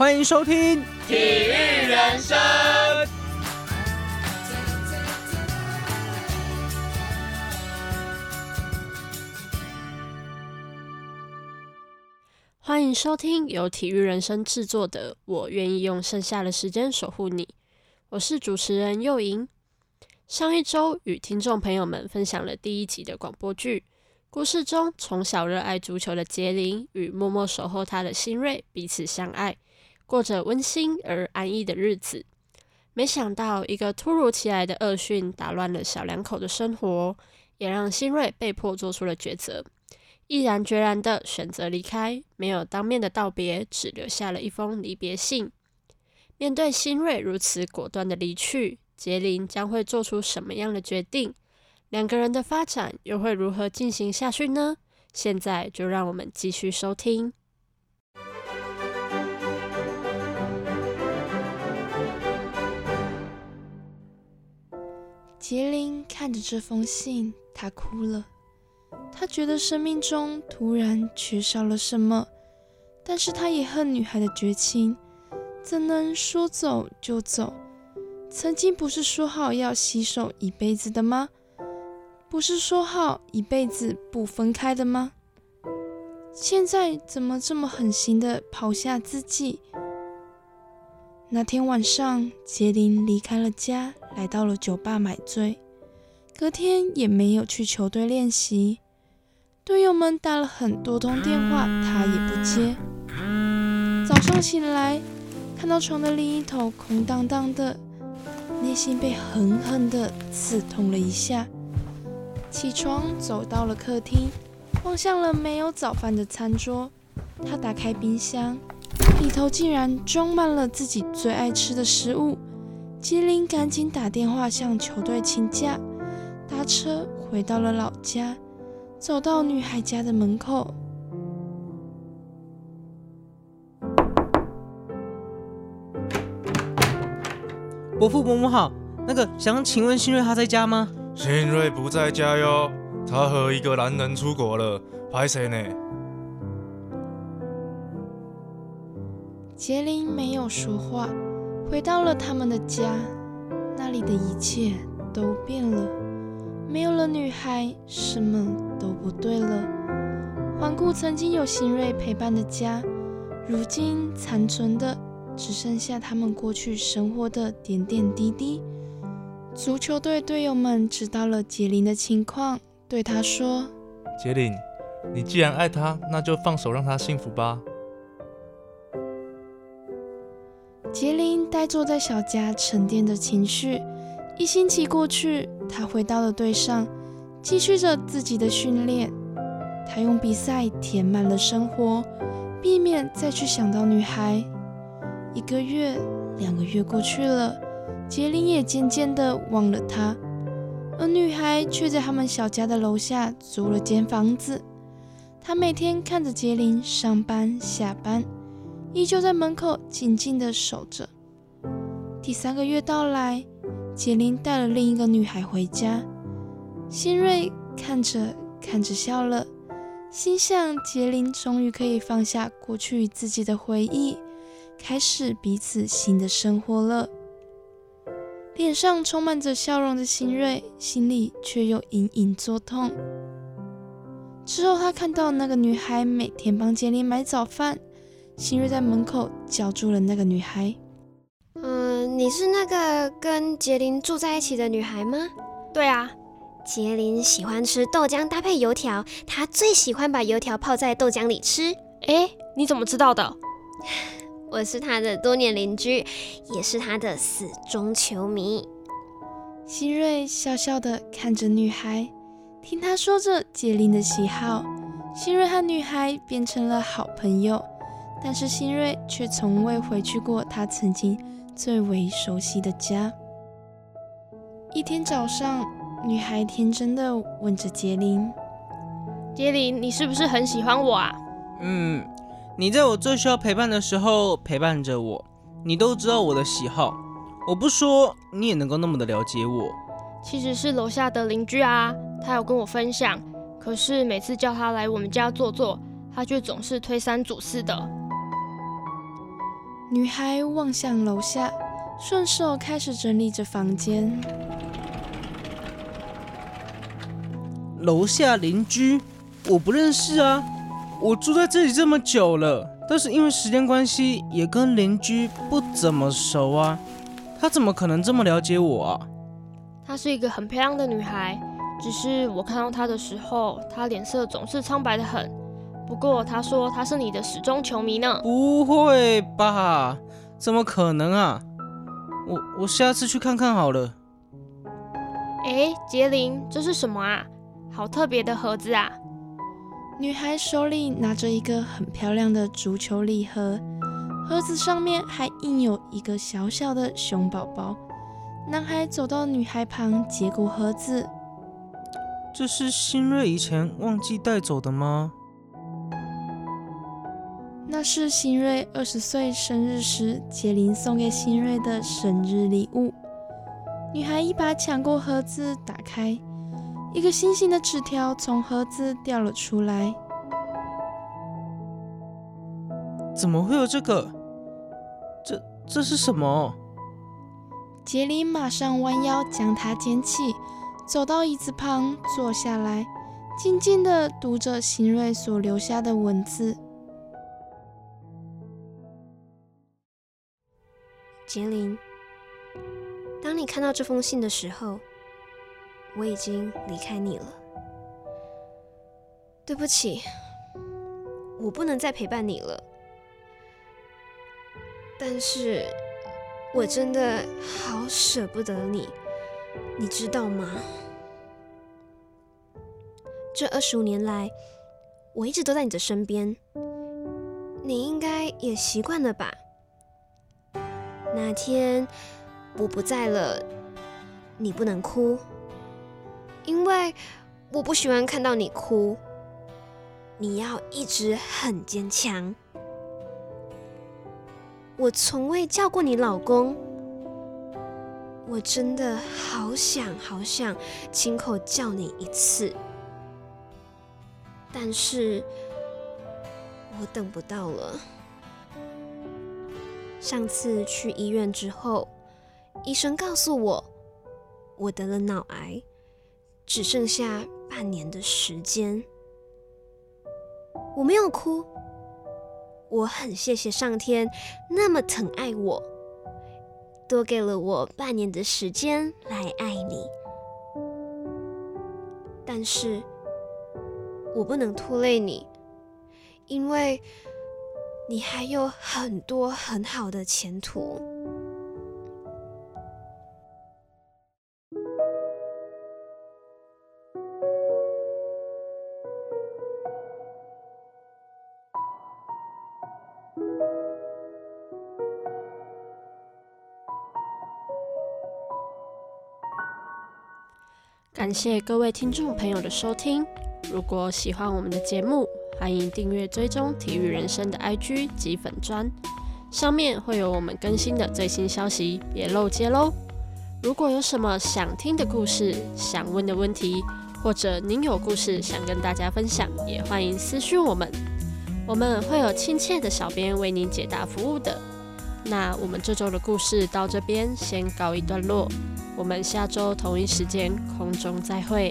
欢迎收听《体育人生》。欢迎收听由体育人生制作的《我愿意用剩下的时间守护你》，我是主持人佑莹。上一周与听众朋友们分享了第一集的广播剧，故事中从小热爱足球的杰林与默默守候他的新锐彼此相爱，过着温馨而安逸的日子。没想到一个突如其来的恶讯打乱了小两口的生活，也让新锐被迫做出了抉择。毅然决然的选择离开，没有当面的道别，只留下了一封离别信。面对新锐如此果断的离去，杰林将会做出什么样的决定？两个人的发展又会如何进行下去呢？现在就让我们继续收听。杰林看着这封信，他哭了。他觉得生命中突然缺少了什么，但是他也恨女孩的绝情，怎能说走就走？曾经不是说好要携手一辈子的吗？不是说好一辈子不分开的吗？现在怎么这么狠心的抛下自己？那天晚上，杰林离开了家，来到了酒吧买醉，隔天也没有去球队练习。队友们打了很多通电话，他也不接。早上醒来，看到床的另一头空荡荡的，内心被狠狠的刺痛了一下。起床，走到了客厅，望向了没有早饭的餐桌。他打开冰箱，里头竟然装满了自己最爱吃的食物。吉林赶紧打电话向球队请假，搭车回到了老家。走到女孩家的门口，伯父伯母好，那个想请问新瑞他在家吗？新瑞不在家哟，他和一个男人出国了，拍谁呢？杰林没有说话，回到了他们的家，那里的一切都变了。没有了女孩，什么都不对了。环顾曾经有新锐陪伴的家，如今残存的只剩下他们过去生活的点点滴滴。足球队队友们知道了杰林的情况，对他说：“杰林，你既然爱他，那就放手让他幸福吧。”杰林呆坐在小家，沉淀着情绪。一星期过去，他回到了队上，继续着自己的训练。他用比赛填满了生活，避免再去想到女孩。一个月、两个月过去了，杰林也渐渐的忘了他，而女孩却在他们小家的楼下租了间房子。他每天看着杰林上班下班，依旧在门口静静的守着。第三个月到来。杰林带了另一个女孩回家，新瑞看着看着笑了，心想杰林终于可以放下过去与自己的回忆，开始彼此新的生活了。脸上充满着笑容的新瑞，心里却又隐隐作痛。之后，他看到那个女孩每天帮杰林买早饭，新瑞在门口叫住了那个女孩。嗯你是那个跟杰林住在一起的女孩吗？对啊，杰林喜欢吃豆浆搭配油条，他最喜欢把油条泡在豆浆里吃。哎，你怎么知道的？我是他的多年邻居，也是他的死忠球迷。新瑞笑笑的看着女孩，听她说着杰林的喜好。新瑞和女孩变成了好朋友，但是新瑞却从未回去过他曾经。最为熟悉的家。一天早上，女孩天真的问着杰林：“杰林，你是不是很喜欢我啊？”“嗯，你在我最需要陪伴的时候陪伴着我，你都知道我的喜好，我不说你也能够那么的了解我。”“其实是楼下的邻居啊，他有跟我分享，可是每次叫他来我们家坐坐，他却总是推三阻四的。”女孩望向楼下，顺手开始整理着房间。楼下邻居，我不认识啊。我住在这里这么久了，但是因为时间关系，也跟邻居不怎么熟啊。他怎么可能这么了解我啊？她是一个很漂亮的女孩，只是我看到她的时候，她脸色总是苍白的很。不过他说他是你的始终球迷呢。不会吧？怎么可能啊？我我下次去看看好了。哎，杰林，这是什么啊？好特别的盒子啊！女孩手里拿着一个很漂亮的足球礼盒，盒子上面还印有一个小小的熊宝宝。男孩走到女孩旁，接过盒子。这是新锐以前忘记带走的吗？那是新锐二十岁生日时，杰林送给新锐的生日礼物。女孩一把抢过盒子，打开。一个星星的纸条从盒子掉了出来。怎么会有这个？这这是什么？杰林马上弯腰将它捡起，走到椅子旁坐下来，静静的读着新锐所留下的文字。杰林，当你看到这封信的时候。我已经离开你了，对不起，我不能再陪伴你了。但是，我真的好舍不得你，你知道吗？这二十五年来，我一直都在你的身边，你应该也习惯了吧？哪天我不在了，你不能哭。因为我不喜欢看到你哭，你要一直很坚强。我从未叫过你老公，我真的好想好想亲口叫你一次，但是我等不到了。上次去医院之后，医生告诉我，我得了脑癌。只剩下半年的时间，我没有哭。我很谢谢上天那么疼爱我，多给了我半年的时间来爱你。但是，我不能拖累你，因为你还有很多很好的前途。感谢各位听众朋友的收听。如果喜欢我们的节目，欢迎订阅追踪体育人生的 IG 及粉砖，上面会有我们更新的最新消息，别漏接喽。如果有什么想听的故事、想问的问题，或者您有故事想跟大家分享，也欢迎私讯我们，我们会有亲切的小编为您解答服务的。那我们这周的故事到这边先告一段落。我们下周同一时间空中再会。